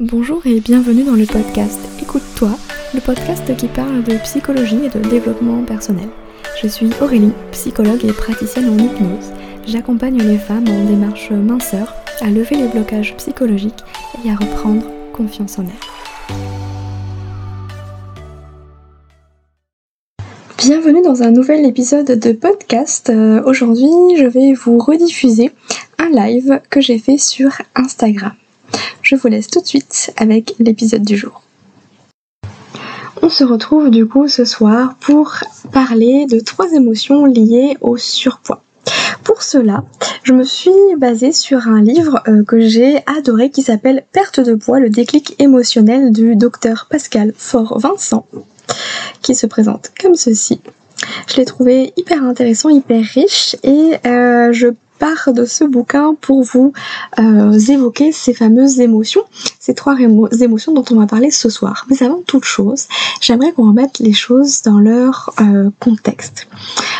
Bonjour et bienvenue dans le podcast Écoute-toi, le podcast qui parle de psychologie et de développement personnel. Je suis Aurélie, psychologue et praticienne en hypnose. J'accompagne les femmes en démarche minceur à lever les blocages psychologiques et à reprendre confiance en elles. Bienvenue dans un nouvel épisode de podcast. Euh, aujourd'hui, je vais vous rediffuser un live que j'ai fait sur Instagram je vous laisse tout de suite avec l'épisode du jour. On se retrouve du coup ce soir pour parler de trois émotions liées au surpoids. Pour cela, je me suis basée sur un livre euh, que j'ai adoré qui s'appelle Perte de poids, le déclic émotionnel du docteur Pascal Fort-Vincent, qui se présente comme ceci. Je l'ai trouvé hyper intéressant, hyper riche et euh, je de ce bouquin pour vous euh, évoquer ces fameuses émotions, ces trois émotions dont on va parler ce soir. Mais avant toute chose, j'aimerais qu'on remette les choses dans leur euh, contexte.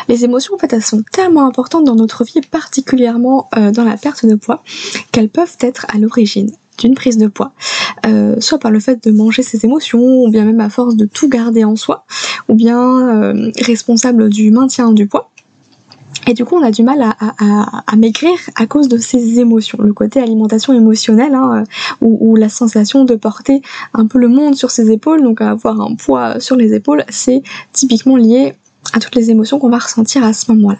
Les émotions, en fait, elles sont tellement importantes dans notre vie, particulièrement euh, dans la perte de poids, qu'elles peuvent être à l'origine d'une prise de poids, soit par le fait de manger ses émotions, ou bien même à force de tout garder en soi, ou bien responsable du maintien du poids. Et du coup, on a du mal à, à, à, maigrir à cause de ces émotions. Le côté alimentation émotionnelle, hein, ou, la sensation de porter un peu le monde sur ses épaules, donc avoir un poids sur les épaules, c'est typiquement lié à toutes les émotions qu'on va ressentir à ce moment-là.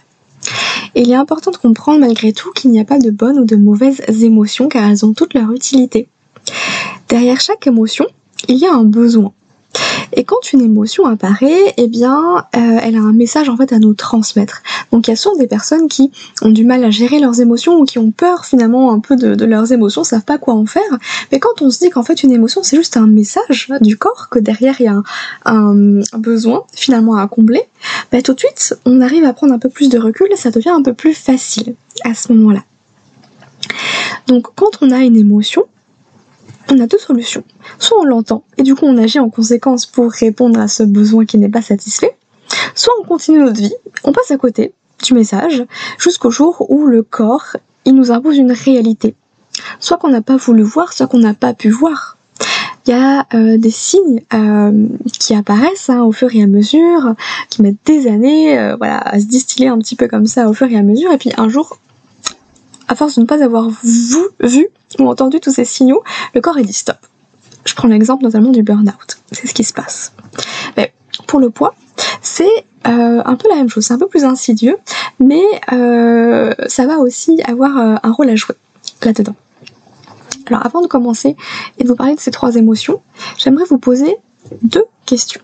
Et il est important de comprendre malgré tout qu'il n'y a pas de bonnes ou de mauvaises émotions car elles ont toute leur utilité. Derrière chaque émotion, il y a un besoin. Et quand une émotion apparaît, eh bien, euh, elle a un message en fait à nous transmettre. Donc il y a souvent des personnes qui ont du mal à gérer leurs émotions ou qui ont peur finalement un peu de, leurs émotions, savent pas quoi en faire. Mais quand on se dit qu'en fait une émotion c'est juste un message du corps, que derrière il y a un, besoin finalement à combler, bah, tout de suite on arrive à prendre un peu plus de recul et ça devient un peu plus facile à ce moment-là. Donc quand on a une émotion, on a deux solutions. Soit on l'entend et du coup on agit en conséquence pour répondre à ce besoin qui n'est pas satisfait, soit on continue notre vie, on passe à côté du message jusqu'au jour où le corps il nous impose une réalité. Soit qu'on n'a pas voulu voir, soit qu'on n'a pas pu voir. Il y a euh, des signes euh, qui apparaissent hein, au fur et à mesure, qui mettent des années euh, voilà, à se distiller un petit peu comme ça au fur et à mesure, et puis un jour, à force de ne pas avoir vu, ou entendu tous ces signaux, le corps est dit stop. Je prends l'exemple notamment du burn-out. C'est ce qui se passe. Pour le poids, c'est euh, un peu la même chose. C'est un peu plus insidieux, mais euh, ça va aussi avoir euh, un rôle à jouer là-dedans. Alors avant de commencer et de vous parler de ces trois émotions, j'aimerais vous poser deux questions.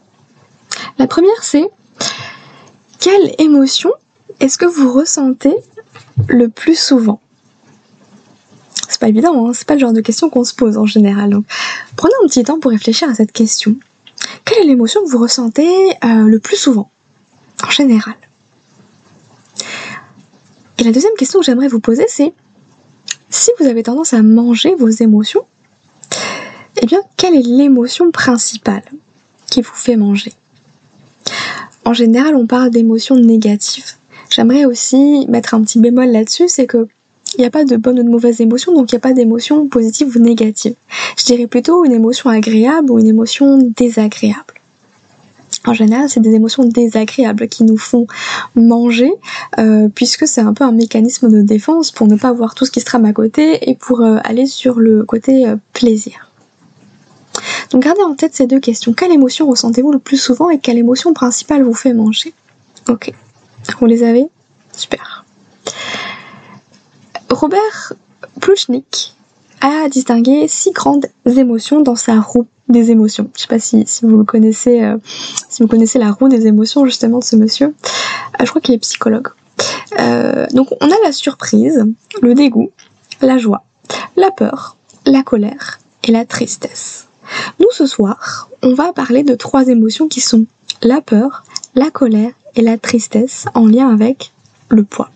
La première c'est quelle émotion est-ce que vous ressentez le plus souvent? C'est pas évident, hein. c'est pas le genre de question qu'on se pose en général. Donc, prenez un petit temps pour réfléchir à cette question. Quelle est l'émotion que vous ressentez euh, le plus souvent, en général? Et la deuxième question que j'aimerais vous poser, c'est si vous avez tendance à manger vos émotions, eh bien, quelle est l'émotion principale qui vous fait manger? En général, on parle d'émotions négatives. J'aimerais aussi mettre un petit bémol là-dessus, c'est que il n'y a pas de bonne ou de mauvaise émotion, donc il n'y a pas d'émotion positive ou négative. Je dirais plutôt une émotion agréable ou une émotion désagréable. En général, c'est des émotions désagréables qui nous font manger, euh, puisque c'est un peu un mécanisme de défense pour ne pas voir tout ce qui se trame à côté et pour euh, aller sur le côté euh, plaisir. Donc gardez en tête ces deux questions. Quelle émotion ressentez-vous le plus souvent et quelle émotion principale vous fait manger? Ok, vous les avez? Super. Robert Pluchnik a distingué six grandes émotions dans sa roue des émotions. Je sais pas si, vous le connaissez, euh, si vous connaissez la roue des émotions justement de ce monsieur. Euh, je crois qu'il est psychologue. Euh, donc on a la surprise, le dégoût, la joie, la peur, la colère et la tristesse. Nous ce soir, on va parler de trois émotions qui sont la peur, la colère et la tristesse en lien avec le poids.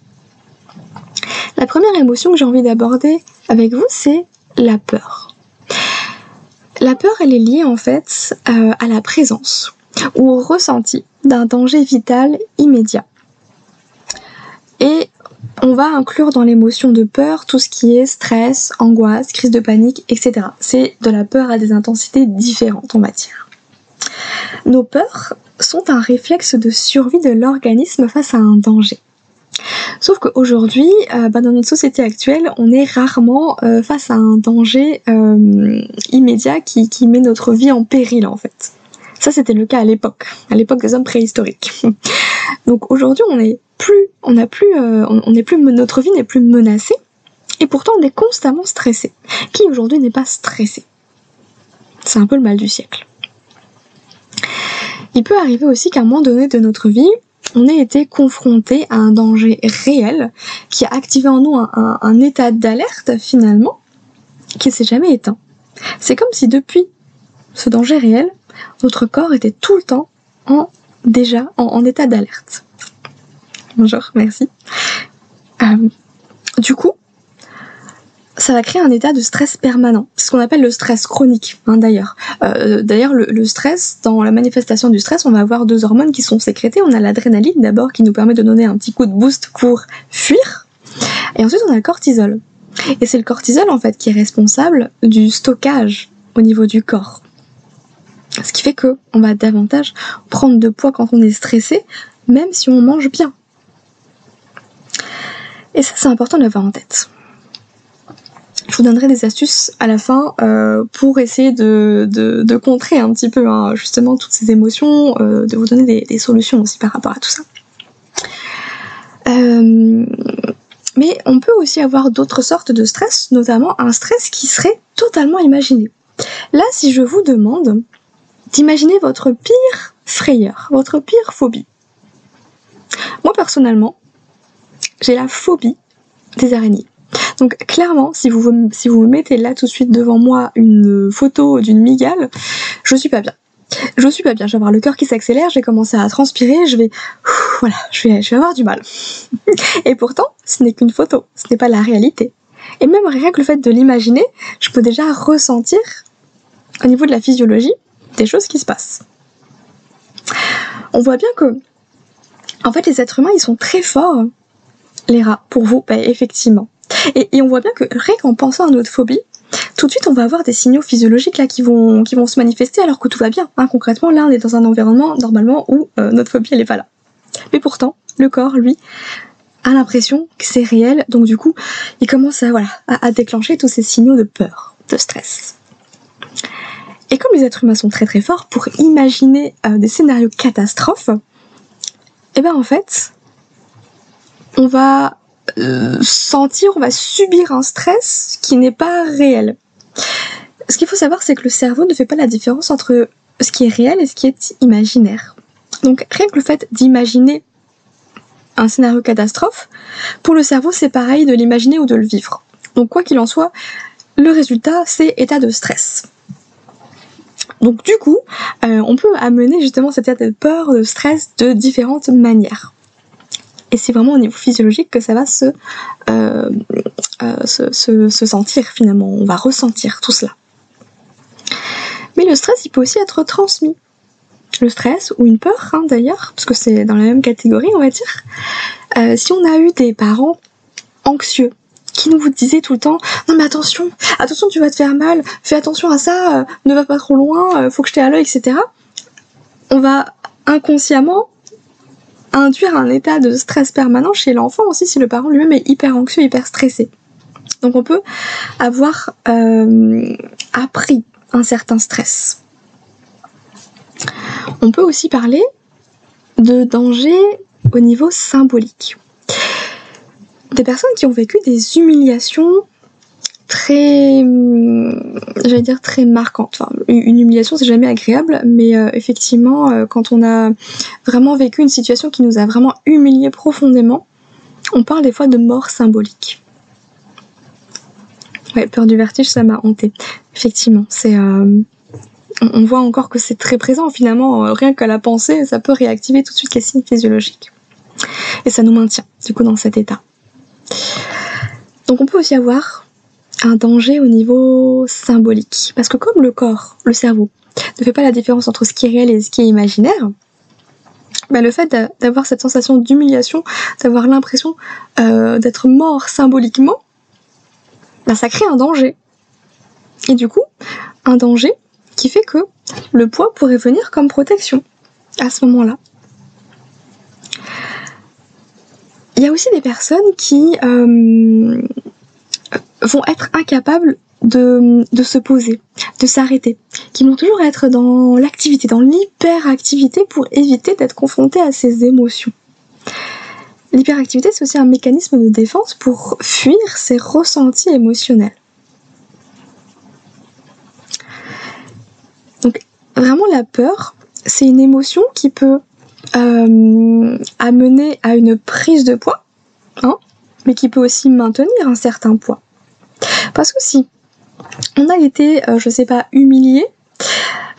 La première émotion que j'ai envie d'aborder avec vous, c'est la peur. La peur, elle est liée en fait euh, à la présence ou au ressenti d'un danger vital immédiat. Et on va inclure dans l'émotion de peur tout ce qui est stress, angoisse, crise de panique, etc. C'est de la peur à des intensités différentes, on va dire. Nos peurs sont un réflexe de survie de l'organisme face à un danger. Sauf qu'aujourd'hui, euh, bah, dans notre société actuelle, on est rarement euh, face à un danger euh, immédiat qui, met notre vie en péril en fait. Ça c'était le cas à l'époque, à l'époque des hommes préhistoriques. Donc aujourd'hui, on est plus, on plus, on, est plus, notre vie n'est plus menacée, et pourtant on est constamment stressé. Qui aujourd'hui n'est pas stressé? C'est un peu le mal du siècle. Il peut arriver aussi qu'à un moment donné de notre vie, on ait été confronté à un danger réel qui a activé en nous un, état d'alerte finalement qui s'est jamais éteint. C'est comme si depuis ce danger réel, notre corps était tout le temps en déjà en, état d'alerte. Bonjour, merci. Euh, du coup, ça va créer un état de stress permanent. Ce qu'on appelle le stress chronique, hein, d'ailleurs. Euh, d'ailleurs, le, stress, dans la manifestation du stress, on va avoir deux hormones qui sont sécrétées. On a l'adrénaline d'abord qui nous permet de donner un petit coup de boost pour fuir. Et ensuite, on a le cortisol. Et c'est le cortisol, en fait, qui est responsable du stockage au niveau du corps. Ce qui fait que on va davantage prendre de poids quand on est stressé, même si on mange bien. Et ça, c'est important de l'avoir en tête. Je vous donnerai des astuces à la fin euh, pour essayer de, contrer un petit peu hein, justement toutes ces émotions, euh, de vous donner des, solutions aussi par rapport à tout ça. Euh, mais on peut aussi avoir d'autres sortes de stress, notamment un stress qui serait totalement imaginé. Là, si je vous demande d'imaginer votre pire frayeur, votre pire phobie. Moi personnellement, j'ai la phobie des araignées. Donc clairement, si vous, si vous me mettez là tout de suite devant moi une photo d'une migale, je suis pas bien. Je suis pas bien, je vais avoir le cœur qui s'accélère, je vais commencer à transpirer, je vais... Voilà, je vais, je vais avoir du mal. Et pourtant, ce n'est qu'une photo, ce n'est pas la réalité. Et même rien que le fait de l'imaginer, je peux déjà ressentir, au niveau de la physiologie, des choses qui se passent. On voit bien que, en fait, les êtres humains, ils sont très forts, les rats, pour vous, bah, effectivement. Et, on voit bien que rien qu'en pensant à notre phobie, tout de suite on va avoir des signaux physiologiques là qui vont, qui vont se manifester alors que tout va bien. Hein. Concrètement, là on est dans un environnement normalement où euh, notre phobie elle est pas là. Mais pourtant, le corps, lui, a l'impression que c'est réel, donc du coup, il commence à, voilà, à, déclencher tous ces signaux de peur, de stress. Et comme les êtres humains sont très très forts pour imaginer euh, des scénarios catastrophes, et eh ben en fait, on va euh, sentir, on va subir un stress qui n'est pas réel. Ce qu'il faut savoir, c'est que le cerveau ne fait pas la différence entre ce qui est réel et ce qui est imaginaire. Donc rien que le fait d'imaginer un scénario catastrophe, pour le cerveau c'est pareil de l'imaginer ou de le vivre. Donc quoi qu'il en soit, le résultat c'est état de stress. Donc du coup, euh, on peut amener justement cet état de peur, de stress de différentes manières. Et c'est vraiment au niveau physiologique que ça va euh, euh, se, se, sentir finalement. On va ressentir tout cela. Mais le stress, il peut aussi être transmis. Le stress ou une peur, hein, d'ailleurs, parce que c'est dans la même catégorie, on va dire. Euh, si on a eu des parents anxieux, qui nous disaient tout le temps non mais attention, attention tu vas te faire mal, fais attention à ça, ne va pas trop loin, faut que je t'ai à l'œil, etc. On va inconsciemment induire un état de stress permanent chez l'enfant aussi si le parent lui-même est hyper anxieux, hyper stressé. Donc on peut avoir euh, appris un certain stress. On peut aussi parler de danger au niveau symbolique. Des personnes qui ont vécu des humiliations très, j'allais dire très marquante. une humiliation, c'est jamais agréable, mais euh, effectivement, euh, quand on a vraiment vécu une situation qui nous a vraiment humilié profondément, on parle des fois de mort symbolique. Ouais, peur du vertige, ça m'a hanté. Effectivement, c'est. Euh, on voit encore que c'est très présent finalement, rien qu'à la pensée, ça peut réactiver tout de suite les signes physiologiques. Et ça nous maintient du coup dans cet état. Donc on peut aussi avoir danger au niveau symbolique. Parce que comme le corps, le cerveau, ne fait pas la différence entre ce qui est réel et ce qui est imaginaire, bah, le fait d'avoir cette sensation d'humiliation, d'avoir l'impression euh, d'être mort symboliquement, bah, ça crée un danger. Et du coup, un danger qui fait que le poids pourrait venir comme protection à ce moment-là. Il y a aussi des personnes qui euh, vont être incapables de, se poser, de s'arrêter, qui vont toujours être dans l'activité, dans l'hyperactivité pour éviter d'être confrontés à ces émotions. L'hyperactivité, c'est aussi un mécanisme de défense pour fuir ces ressentis émotionnels. Donc vraiment la peur, c'est une émotion qui peut euh, amener à une prise de poids, hein, mais qui peut aussi maintenir un certain poids. Parce que si on a été, euh, je sais pas, humilié,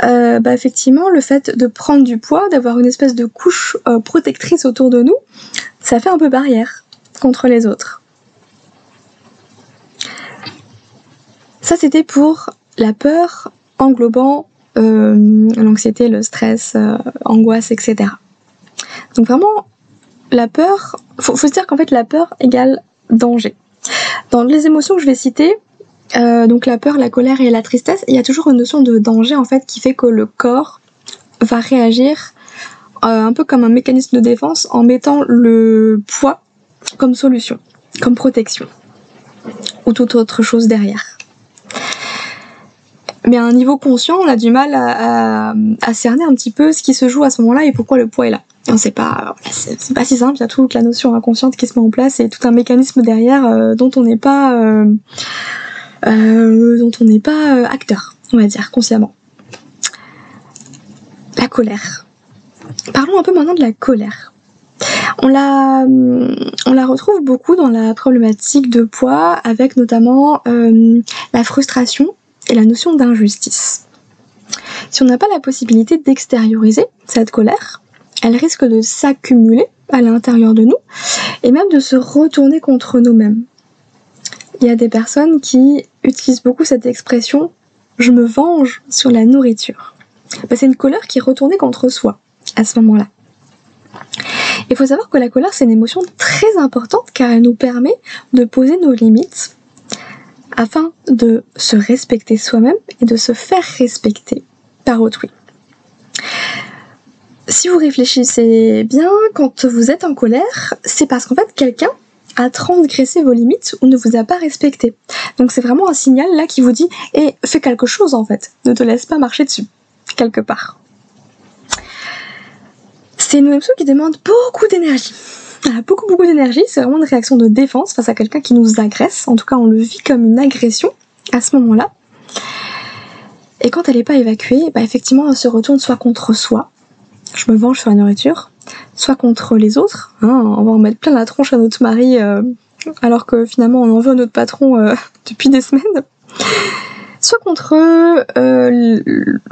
euh, bah effectivement, le fait de prendre du poids, d'avoir une espèce de couche euh, protectrice autour de nous, ça fait un peu barrière contre les autres. Ça, c'était pour la peur englobant l'anxiété, le stress, angoisse, etc. Donc vraiment, la peur, faut, faut se dire qu'en fait, la peur égale danger. Dans les émotions que je vais citer, euh, donc la peur, la colère et la tristesse, il y a toujours une notion de danger en fait qui fait que le corps va réagir euh, un peu comme un mécanisme de défense en mettant le poids comme solution, comme protection ou toute autre chose derrière. Mais à un niveau conscient, on a du mal à, cerner un petit peu ce qui se joue à ce moment-là et pourquoi le poids est là. C'est pas, c'est pas si simple. Il y a toute la notion inconsciente qui se met en place et tout un mécanisme derrière euh, dont on n'est pas euh, dont on n'est pas euh, acteur, on va dire, consciemment. La colère. Parlons un peu maintenant de la colère. On la, on la retrouve beaucoup dans la problématique de poids, avec notamment euh, la frustration et la notion d'injustice. Si on n'a pas la possibilité d'extérioriser cette colère, elle risque de s'accumuler à l'intérieur de nous et même de se retourner contre nous-mêmes. Il y a des personnes qui utilisent beaucoup cette expression je me venge sur la nourriture. Bah, c'est une colère qui est retournée contre soi à ce moment-là. Il faut savoir que la colère, c'est une émotion très importante car elle nous permet de poser nos limites afin de se respecter soi-même et de se faire respecter par autrui. Si vous réfléchissez bien, quand vous êtes en colère, c'est parce qu'en fait quelqu'un a transgressé vos limites ou ne vous a pas respecté. Donc c'est vraiment un signal là qui vous dit et eh, fais quelque chose en fait, ne te laisse pas marcher dessus, quelque part. C'est une émotion qui demande beaucoup d'énergie. beaucoup beaucoup d'énergie, c'est vraiment une réaction de défense face à quelqu'un qui nous agresse, en tout cas on le vit comme une agression à ce moment-là. Et quand elle n'est pas évacuée, bah effectivement on se retourne soit contre soi, je me venge sur la nourriture, soit contre les autres, hein, on va en mettre plein la tronche à notre mari euh, alors que finalement on en veut à notre patron euh, depuis des semaines, soit contre euh,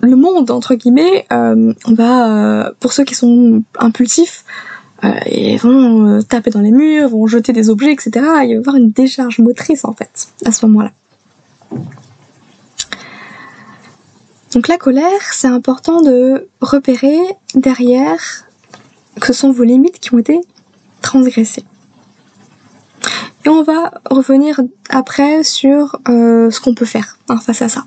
le monde entre guillemets, on va pour ceux qui sont impulsifs, ils vont taper dans les murs, vont jeter des objets, etc. Il va y avoir une décharge motrice en fait à ce moment-là. Donc la colère, c'est important de repérer derrière que sont vos limites qui ont été transgressées. Et on va revenir après sur euh, ce qu'on peut faire hein, face à ça.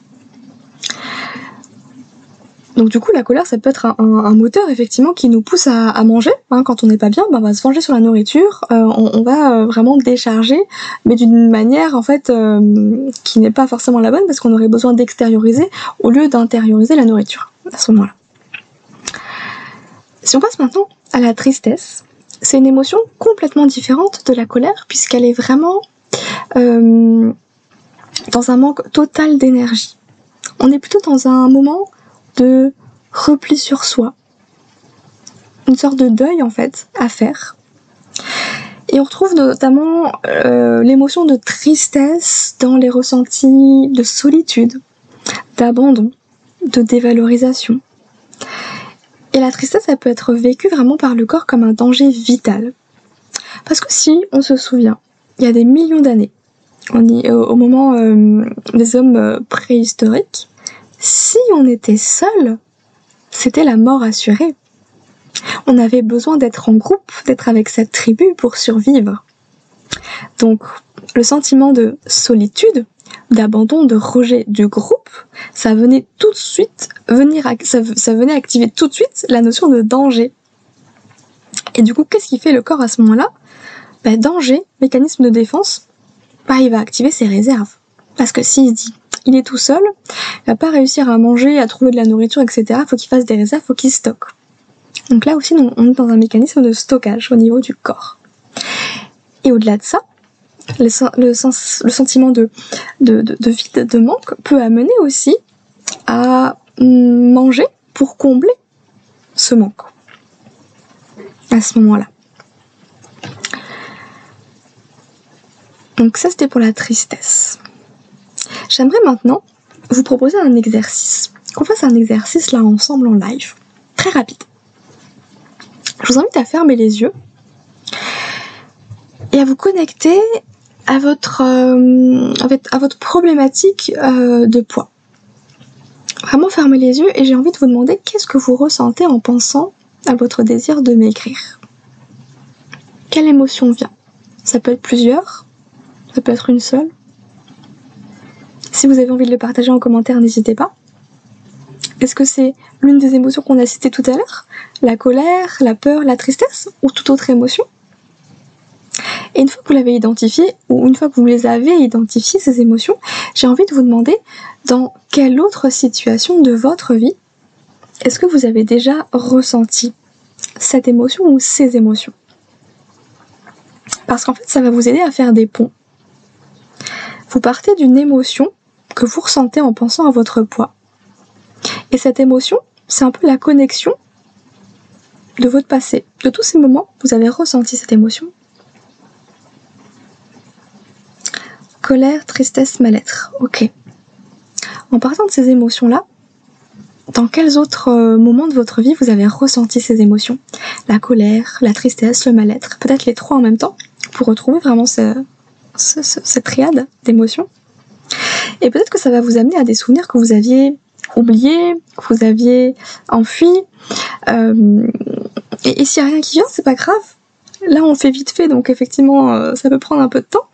Donc du coup, la colère, ça peut être un, moteur effectivement qui nous pousse à, manger. Hein, quand on n'est pas bien, ben, on va se venger sur la nourriture. Euh, on, va euh, vraiment décharger, mais d'une manière en fait qui n'est pas forcément la bonne parce qu'on aurait besoin d'extérioriser au lieu d'intérioriser la nourriture à ce moment-là. Si on passe maintenant à la tristesse, c'est une émotion complètement différente de la colère puisqu'elle est vraiment euh, dans un manque total d'énergie. On est plutôt dans un moment de repli sur soi, une sorte de deuil en fait à faire. Et on retrouve notamment euh, l'émotion de tristesse dans les ressentis de solitude, d'abandon, de dévalorisation. Et la tristesse, elle peut être vécue vraiment par le corps comme un danger vital. Parce que si on se souvient, il y a des millions d'années, au moment euh, des hommes euh, préhistoriques, si on était seul, c'était la mort assurée. On avait besoin d'être en groupe, d'être avec cette tribu pour survivre. Donc, le sentiment de solitude, d'abandon, de rejet du groupe, ça venait tout de suite venir, ça, venait activer tout de suite la notion de danger. Et du coup, qu'est-ce qui fait le corps à ce moment-là? Bah, Danger, mécanisme de défense, bah, il va activer ses réserves. Parce que s'il dit, il est tout seul, il va pas réussir à manger, à trouver de la nourriture, etc. Faut qu'il fasse des réserves, faut qu'il stocke. Donc là aussi, on est dans un mécanisme de stockage au niveau du corps. Et au-delà de ça, le, sentiment de, vide, de manque peut amener aussi à manger pour combler ce manque à ce moment-là. Donc ça c'était pour la tristesse. J'aimerais maintenant vous proposer un exercice. Qu'on fasse un exercice là ensemble en live. Très rapide. Je vous invite à fermer les yeux et à vous connecter à votre, euh, problématique euh, de poids. Vraiment fermez les yeux et j'ai envie de vous demander qu'est-ce que vous ressentez en pensant à votre désir de m'écrire. Quelle émotion vient? Ça peut être plusieurs, ça peut être une seule. Si vous avez envie de le partager en commentaire, n'hésitez pas. Est-ce que c'est l'une des émotions qu'on a citées tout à l'heure? La colère, la peur, la tristesse ou toute autre émotion? Et une fois que vous l'avez identifié, ou une fois que vous les avez identifiées, ces émotions, j'ai envie de vous demander dans quelle autre situation de votre vie est-ce que vous avez déjà ressenti cette émotion ou ces émotions? Parce qu'en fait, ça va vous aider à faire des ponts. Vous partez d'une émotion que vous ressentez en pensant à votre poids. Et cette émotion, c'est un peu la connexion de votre passé. De tous ces moments, vous avez ressenti cette émotion. Colère, tristesse, mal-être. Ok. En partant de ces émotions-là, dans quels autres euh, moments de votre vie vous avez ressenti ces émotions? La colère, la tristesse, le mal-être, peut-être les trois en même temps, pour retrouver vraiment cette triade d'émotions? Et peut-être que ça va vous amener à des souvenirs que vous aviez oubliés, que vous aviez enfuis. Euh, et, s'il n'y a rien qui vient, c'est pas grave. Là, on fait vite fait, donc effectivement, euh, ça peut prendre un peu de temps.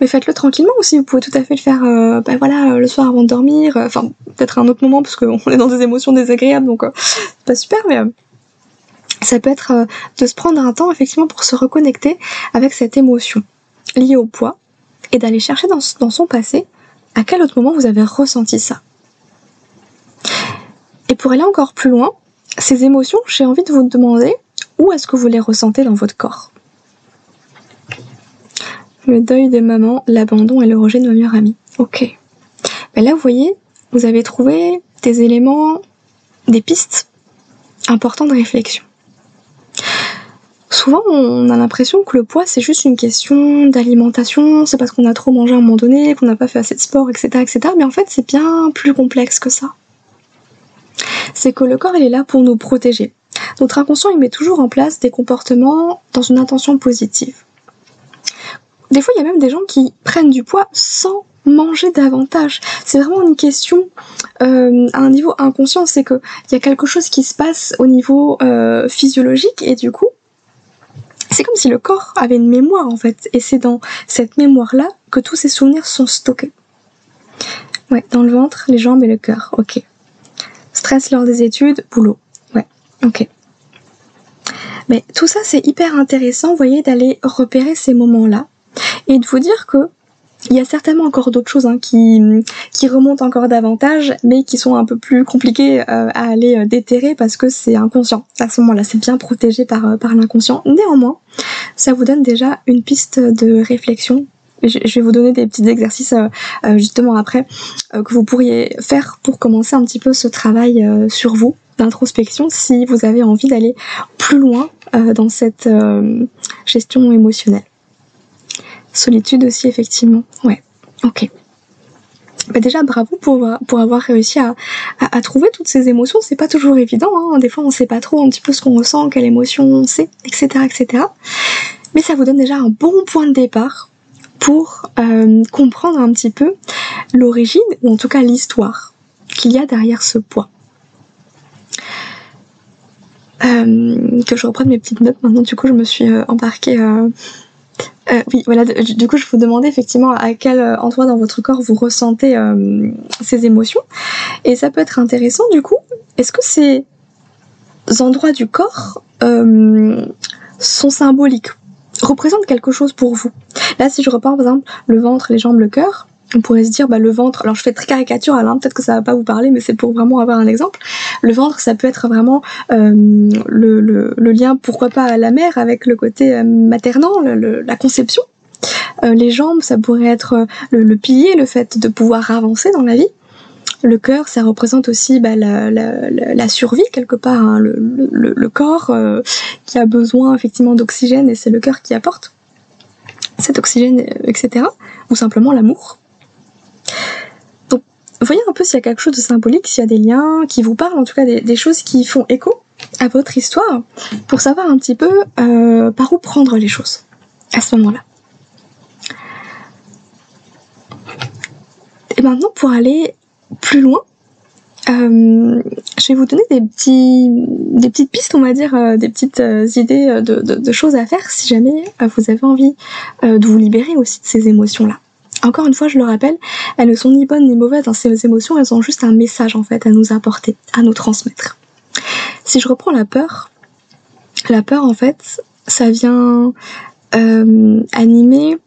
Mais faites-le tranquillement aussi. Vous pouvez tout à fait le faire, euh, ben voilà, le soir avant de dormir. Enfin, peut-être à un autre moment, parce qu'on est dans des émotions désagréables, donc c'est pas super, mais ça peut être de se prendre un temps effectivement pour se reconnecter avec cette émotion liée au poids et d'aller chercher dans son passé à quel autre moment vous avez ressenti ça? Et pour aller encore plus loin, ces émotions, j'ai envie de vous demander où est-ce que vous les ressentez dans votre corps? Le deuil de maman, l'abandon et le rejet de ma meilleure amie. Ok. Ben là, vous voyez, vous avez trouvé des éléments, des pistes importantes de réflexion. Souvent, on a l'impression que le poids, c'est juste une question d'alimentation, c'est parce qu'on a trop mangé à un moment donné, qu'on n'a pas fait assez de sport, etc., etc. Mais en fait, c'est bien plus complexe que ça. C'est que le corps, il est là pour nous protéger. Notre inconscient, il met toujours en place des comportements dans une intention positive. Des fois, il y a même des gens qui prennent du poids sans manger davantage. C'est vraiment une question euh, à un niveau inconscient, c'est qu'il y a quelque chose qui se passe au niveau euh, physiologique et du coup, c'est comme si le corps avait une mémoire en fait, et c'est dans cette mémoire-là que tous ces souvenirs sont stockés. Ouais, dans le ventre, les jambes et le cœur, ok. Stress lors des études, boulot, ouais, ok. Mais tout ça, c'est hyper intéressant, vous voyez, d'aller repérer ces moments-là et de vous dire que il y a certainement encore d'autres choses hein, qui, qui remontent encore davantage, mais qui sont un peu plus compliquées euh, à aller euh, déterrer parce que c'est inconscient. À ce moment-là, c'est bien protégé par, euh, par l'inconscient. Néanmoins, ça vous donne déjà une piste de réflexion. Je, vais vous donner des petits exercices justement après que vous pourriez faire pour commencer un petit peu ce travail sur vous d'introspection si vous avez envie d'aller plus loin dans cette gestion émotionnelle. Solitude aussi, effectivement. Ouais, ok. Bah déjà, bravo pour, pour avoir réussi à, trouver toutes ces émotions. C'est pas toujours évident. Hein. Des fois, on sait pas trop un petit peu ce qu'on ressent, quelle émotion on sait, etc., etc. Mais ça vous donne déjà un bon point de départ pour euh, comprendre un petit peu l'origine, ou en tout cas l'histoire qu'il y a derrière ce poids. que je reprenne mes petites notes maintenant. Du coup, je me suis embarquée. Oui, voilà. Du coup, je vous demandais effectivement à quel endroit dans votre corps vous ressentez ces émotions. Et ça peut être intéressant, du coup. Est-ce que ces endroits du corps sont symboliques représentent quelque chose pour vous? Là, si je reprends par exemple le ventre, les jambes, le cœur, on pourrait se dire bah, le ventre, alors je fais très caricatural, hein, peut-être que ça va pas vous parler, mais c'est pour vraiment avoir un exemple. Le ventre, ça peut être vraiment euh, le, le, le, lien, pourquoi pas à la mère, avec le côté euh, maternant, le, la conception. Euh, les jambes, ça pourrait être le, pilier, le fait de pouvoir avancer dans la vie. Le cœur, ça représente aussi bah, la, la, la, survie quelque part, hein, le, le, corps euh, qui a besoin effectivement d'oxygène et c'est le cœur qui apporte cet oxygène, etc. Ou simplement l'amour. Voyez un peu s'il y a quelque chose de symbolique, s'il y a des liens qui vous parlent, en tout cas des, choses qui font écho à votre histoire, pour savoir un petit peu euh, par où prendre les choses à ce moment-là. Et maintenant, pour aller plus loin, euh, je vais vous donner des, petits, petites pistes, on va dire, euh, des petites idées de, choses à faire si jamais vous avez envie de vous libérer aussi de ces émotions-là. Encore une fois, je le rappelle, elles ne sont ni bonnes ni mauvaises dans ces émotions, elles ont juste un message en fait à nous apporter, à nous transmettre. Si je reprends la peur, la peur en fait, ça vient animer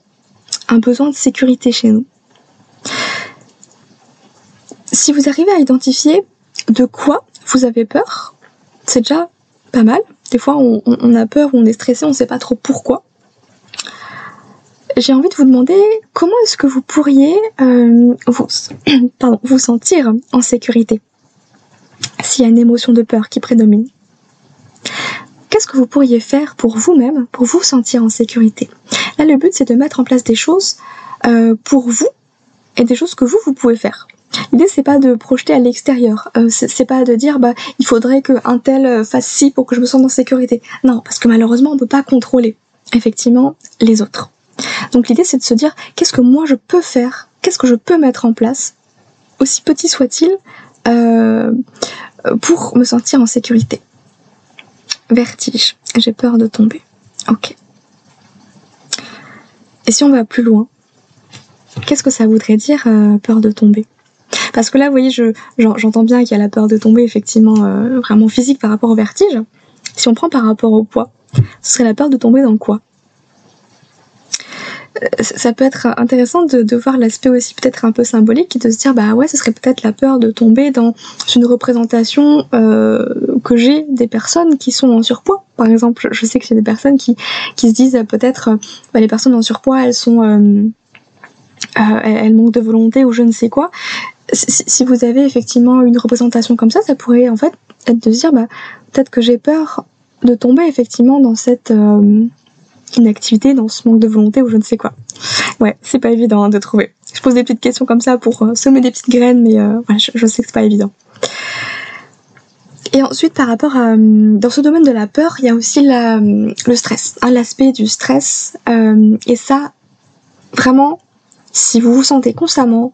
un besoin de sécurité chez nous si vous arrivez à identifier de quoi vous avez peur, c'est déjà pas mal. Des fois, on, a peur on est stressé, on ne sait pas trop pourquoi. J'ai envie de vous demander comment est-ce que vous pourriez euh, vous, vous sentir en sécurité s'il y a une émotion de peur qui prédomine? Qu'est-ce que vous pourriez faire pour vous-même, pour vous sentir en sécurité? Là, le but, c'est de mettre en place des choses euh, pour vous et des choses que vous, vous pouvez faire. L'idée c'est pas de projeter à l'extérieur, euh, c'est pas de dire bah il faudrait que un tel fasse ci pour que je me sente en sécurité. Non, parce que malheureusement on peut pas contrôler effectivement les autres. Donc l'idée c'est de se dire qu'est-ce que moi je peux faire, qu'est-ce que je peux mettre en place, aussi petit soit-il, euh, pour me sentir en sécurité. Vertige, j'ai peur de tomber. Ok. Et si on va plus loin, qu'est-ce que ça voudrait dire peur de tomber? Parce que là, vous voyez, j'entends bien qu'il y a la peur de tomber, effectivement, euh, vraiment physique par rapport au vertige. Si on prend par rapport au poids, ce serait la peur de tomber dans quoi? euh, ça peut être intéressant de, voir l'aspect aussi peut-être un peu symbolique de se dire bah ouais ce serait peut-être la peur de tomber dans une représentation euh, que j'ai des personnes qui sont en surpoids. Par exemple je sais que j'ai des personnes qui, qui se disent peut-être bah, les personnes en surpoids elles sont elles manquent de volonté ou je ne sais quoi. Si vous avez effectivement une représentation comme ça, ça pourrait en fait être de se dire bah, peut-être que j'ai peur de tomber effectivement dans cette euh, inactivité, dans ce manque de volonté ou je ne sais quoi. Ouais, c'est pas évident hein, de trouver. Je pose des petites questions comme ça pour euh, semer des petites graines, mais euh, je, sais que c'est pas évident. Et ensuite, par rapport à dans ce domaine de la peur, il y a aussi la, le stress, hein, l'aspect du stress. et ça, vraiment, si vous vous sentez constamment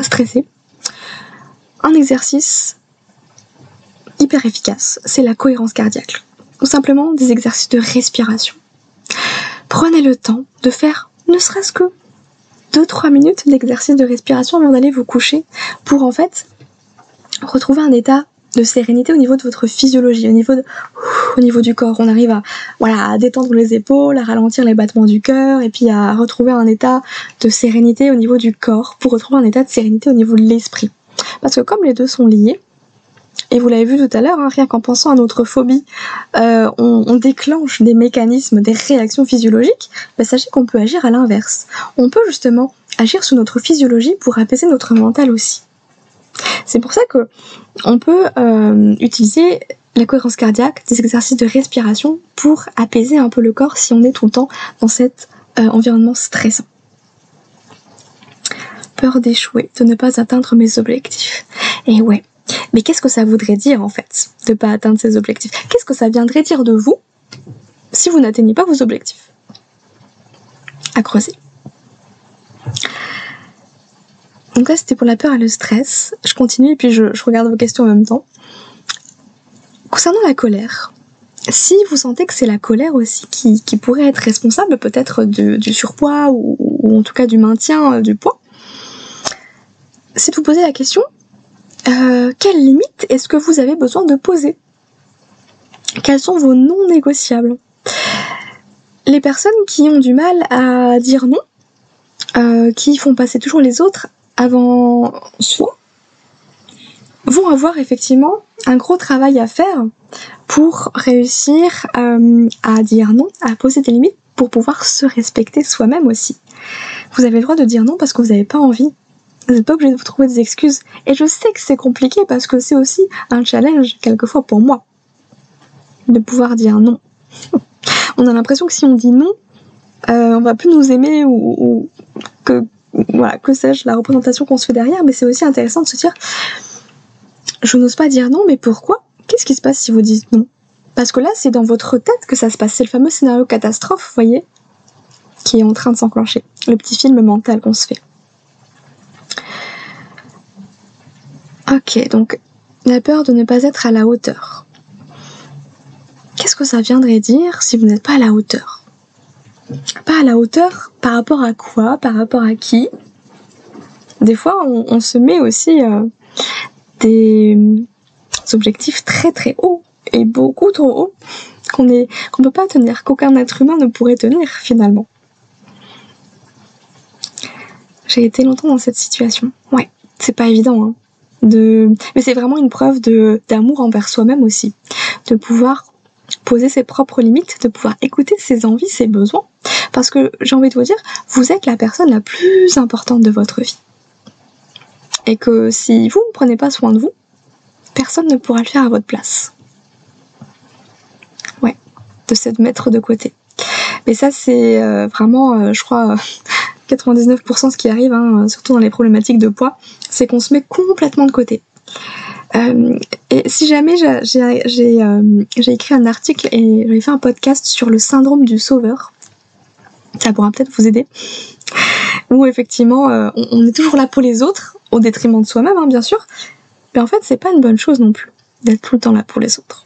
stressé, un exercice hyper efficace, c'est la cohérence cardiaque. Ou simplement des exercices de respiration. Prenez le temps de faire ne serait-ce que 2-3 minutes d'exercice de respiration avant d'aller vous coucher pour en fait retrouver un état de sérénité au niveau de votre physiologie, au niveau, au niveau du corps. On arrive à, voilà, à détendre les épaules, à ralentir les battements du cœur et puis à retrouver un état de sérénité au niveau du corps pour retrouver un état de sérénité au niveau de l'esprit. Parce que comme les deux sont liés, et vous l'avez vu tout à l'heure, hein, rien qu'en pensant à notre phobie, euh, on, déclenche des mécanismes, des réactions physiologiques, bah, sachez qu'on peut agir à l'inverse. On peut justement agir sur notre physiologie pour apaiser notre mental aussi. C'est pour ça que on peut euh, utiliser la cohérence cardiaque, des exercices de respiration pour apaiser un peu le corps si on est tout le temps dans cet euh, environnement stressant peur d'échouer, de ne pas atteindre mes objectifs. Et ouais, mais qu'est-ce que ça voudrait dire en fait, de ne pas atteindre ses objectifs? Qu'est-ce que ça viendrait dire de vous si vous n'atteignez pas vos objectifs? À creuser. Donc là, c'était pour la peur et le stress. Je continue et puis je, regarde vos questions en même temps. Concernant la colère, si vous sentez que c'est la colère aussi qui, pourrait être responsable peut-être du surpoids ou, en tout cas du maintien euh, du poids, c'est de vous poser la question, quelles limites est-ce que vous avez besoin de poser? Quels sont vos non négociables? Les personnes qui ont du mal à dire non, euh, qui font passer toujours les autres avant soi, vont avoir effectivement un gros travail à faire pour réussir euh, à dire non, à poser des limites pour pouvoir se respecter soi-même aussi. Vous avez le droit de dire non parce que vous n'avez pas envie. Vous n'êtes pas obligé de vous trouver des excuses. Et je sais que c'est compliqué parce que c'est aussi un challenge quelquefois pour moi de pouvoir dire non. on a l'impression que si on dit non, euh, on va plus nous aimer ou, que voilà que sais-je la représentation qu'on se fait derrière. Mais c'est aussi intéressant de se dire je n'ose pas dire non, mais pourquoi? Qu'est-ce qui se passe si vous dites non? Parce que là, c'est dans votre tête que ça se passe. C'est le fameux scénario catastrophe, vous voyez, qui est en train de s'enclencher. Le petit film mental qu'on se fait. Ok, donc la peur de ne pas être à la hauteur. Qu'est-ce que ça viendrait dire si vous n'êtes pas à la hauteur? Pas à la hauteur par rapport à quoi? Par rapport à qui? Des fois, on, se met aussi euh, des objectifs très très hauts et beaucoup trop hauts qu'on qu'on peut pas tenir, qu'aucun être humain ne pourrait tenir finalement. J'ai été longtemps dans cette situation. Ouais, c'est pas évident. Hein. De... Mais c'est vraiment une preuve d'amour envers soi-même aussi, de pouvoir poser ses propres limites, de pouvoir écouter ses envies, ses besoins. Parce que j'ai envie de vous dire, vous êtes la personne la plus importante de votre vie. Et que si vous ne prenez pas soin de vous, personne ne pourra le faire à votre place. Ouais, de se mettre de côté. Mais ça, c'est euh, vraiment, euh, je crois, 99% ce qui arrive, hein, surtout dans les problématiques de poids, c'est qu'on se met complètement de côté. Euh, et si jamais j'ai écrit un article et j'ai fait un podcast sur le syndrome du sauveur, ça pourra peut-être vous aider. Où effectivement, on, est toujours là pour les autres, au détriment de soi-même, hein, bien sûr, mais en fait, c'est pas une bonne chose non plus d'être tout le temps là pour les autres.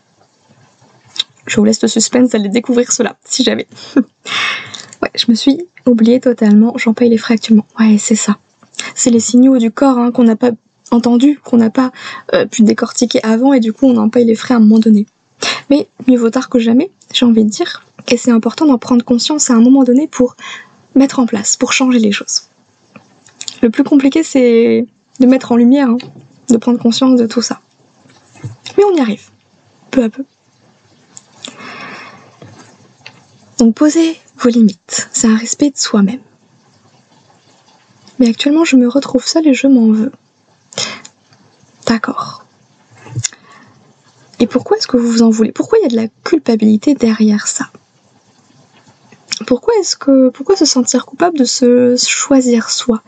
Je vous laisse le suspense d'aller découvrir cela, si jamais. ouais, je me suis oubliée totalement, j'en paye les frais actuellement. Ouais, c'est ça. C'est les signaux du corps hein, qu'on n'a pas entendu, qu'on n'a pas euh, pu décortiquer avant, et du coup, on en paye les frais à un moment donné. Mais mieux vaut tard que jamais, j'ai envie de dire, et c'est important d'en prendre conscience à un moment donné pour mettre en place, pour changer les choses. Le plus compliqué, c'est de mettre en lumière hein, de prendre conscience de tout ça. Mais on y arrive, peu à peu. Donc posez vos limites, c'est un respect de soi-même. Mais actuellement, je me retrouve seule et je m'en veux. D'accord. Et pourquoi est-ce que vous vous en voulez? Pourquoi il y a de la culpabilité derrière ça? Pourquoi est-ce que pourquoi se sentir coupable de se choisir soi?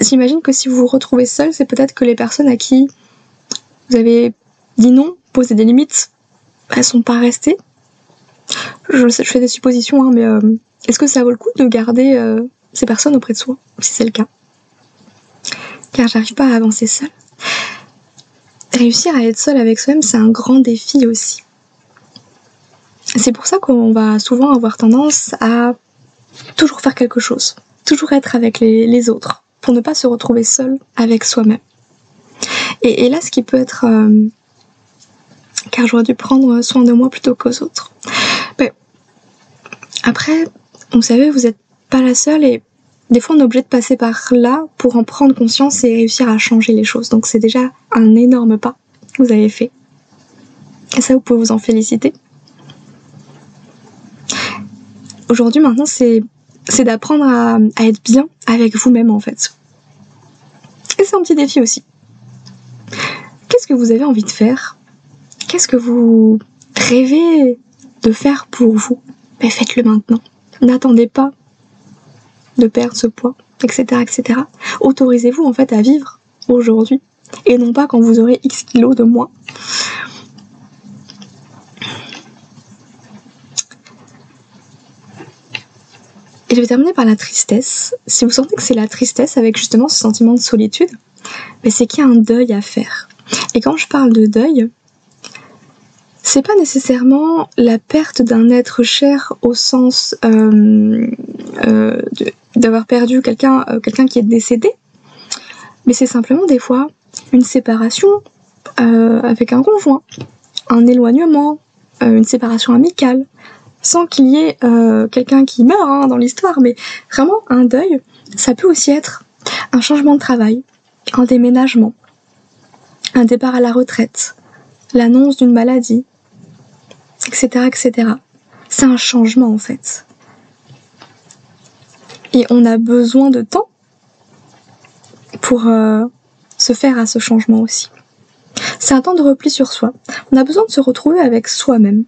J'imagine que si vous vous retrouvez seul, c'est peut-être que les personnes à qui vous avez dit non, posé des limites, elles sont pas restées. Je, je fais des suppositions, hein, mais euh, est-ce que ça vaut le coup de garder euh, ces personnes auprès de soi, si c'est le cas? Car j'arrive pas à avancer seule. Réussir à être seul avec soi-même, c'est un grand défi aussi. C'est pour ça qu'on va souvent avoir tendance à toujours faire quelque chose, toujours être avec les, autres, pour ne pas se retrouver seul avec soi-même. Et, là, ce qui peut être... Euh, car j'aurais dû prendre soin de moi plutôt qu'aux autres. Après, vous savez, vous n'êtes pas la seule et des fois on est obligé de passer par là pour en prendre conscience et réussir à changer les choses. Donc c'est déjà un énorme pas que vous avez fait. Et ça, vous pouvez vous en féliciter aujourd'hui maintenant c'est c'est d'apprendre à, être bien avec vous-même en fait. Et c'est un petit défi aussi. Qu'est-ce que vous avez envie de faire? Qu'est-ce que vous rêvez de faire pour vous ben, Faites-le maintenant. N'attendez pas de perdre ce poids, etc. etc. Autorisez-vous en fait à vivre aujourd'hui et non pas quand vous aurez X kilos de moins. Et je vais terminer par la tristesse. Si vous sentez que c'est la tristesse avec justement ce sentiment de solitude, mais c'est qu'il y a un deuil à faire. Et quand je parle de deuil, c'est pas nécessairement la perte d'un être cher au sens euh, euh, d'avoir perdu quelqu'un euh, quelqu'un qui est décédé, mais c'est simplement des fois une séparation avec un conjoint, un éloignement, une séparation amicale, sans qu'il y ait quelqu'un qui meurt hein, dans l'histoire, mais vraiment un deuil, ça peut aussi être un changement de travail, un déménagement, un départ à la retraite, l'annonce d'une maladie, etc., etc. C'est un changement en fait. Et on a besoin de temps pour euh, se faire à ce changement aussi. C'est un temps de repli sur soi. On a besoin de se retrouver avec soi-même.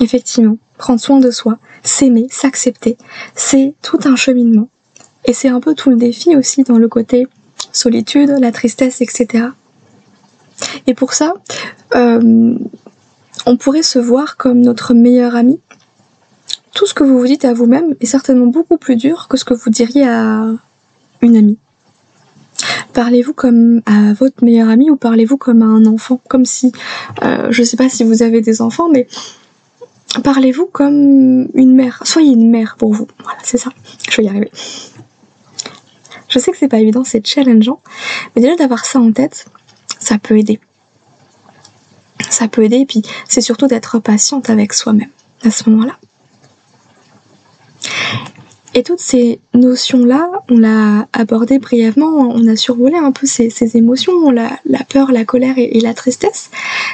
Effectivement, prendre soin de soi, s'aimer, s'accepter, c'est tout un cheminement. Et c'est un peu tout le défi aussi dans le côté solitude, la tristesse, etc. Et pour ça, euh, on pourrait se voir comme notre meilleur ami. Tout ce que vous vous dites à vous-même est certainement beaucoup plus dur que ce que vous diriez à une amie. Parlez-vous comme à votre meilleur ami ou parlez-vous comme à un enfant? Comme si, euh, je ne sais pas si vous avez des enfants, mais parlez-vous comme une mère. Soyez une mère pour vous. Voilà, c'est ça. Je vais y arriver. Je sais que c'est pas évident, c'est challengeant, mais déjà d'avoir ça en tête, ça peut aider. Ça peut aider, et puis c'est surtout d'être patiente avec soi-même à ce moment-là. Et toutes ces notions-là, on l'a abordé brièvement, on a survolé un peu ces, émotions, la, peur, la colère et, la tristesse.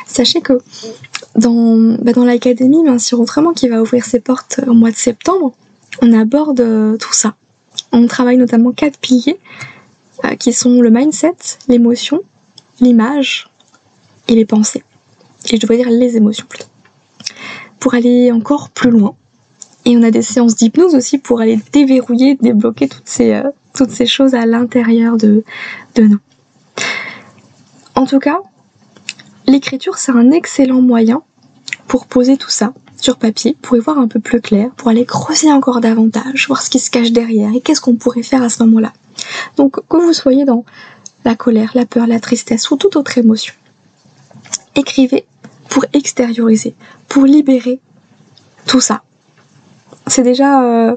Sachez que dans, bah dans l'académie Mincir Autrement qui va ouvrir ses portes au mois de septembre, on aborde euh, tout ça. On travaille notamment quatre piliers euh, qui sont le mindset, l'émotion, l'image et les pensées. Et je devrais dire les émotions plutôt. Pour aller encore plus loin. Et on a des séances d'hypnose aussi pour aller déverrouiller, débloquer toutes ces, euh, toutes ces choses à l'intérieur de, de nous. En tout cas, l'écriture, c'est un excellent moyen pour poser tout ça sur papier, pour y voir un peu plus clair, pour aller creuser encore davantage, voir ce qui se cache derrière et qu'est-ce qu'on pourrait faire à ce moment-là. Donc, que vous soyez dans la colère, la peur, la tristesse ou toute autre émotion. Écrivez pour extérioriser, pour libérer tout ça. C'est déjà euh,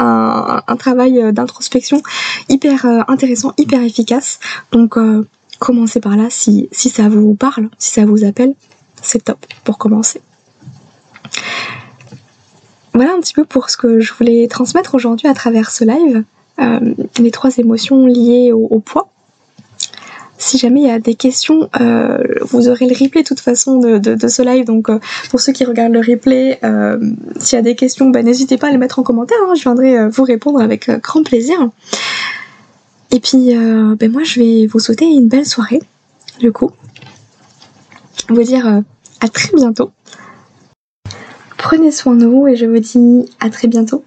un, travail d'introspection hyper euh, intéressant, hyper efficace. Donc commencez par là si, si ça vous parle, si ça vous appelle, c'est top pour commencer. Voilà un petit peu pour ce que je voulais transmettre aujourd'hui à travers ce live. Euh, les trois émotions liées au poids. Si jamais il y a des questions, euh, vous aurez le replay de toute façon de, ce live. Donc euh, pour ceux qui regardent le replay, euh, s'il y a des questions, bah, n'hésitez pas à les mettre en commentaire. Hein. je viendrai vous répondre avec grand plaisir. Et puis ben moi je vais vous souhaiter une belle soirée, du coup. Vous dire à très bientôt. Prenez soin de vous et je vous dis à très bientôt.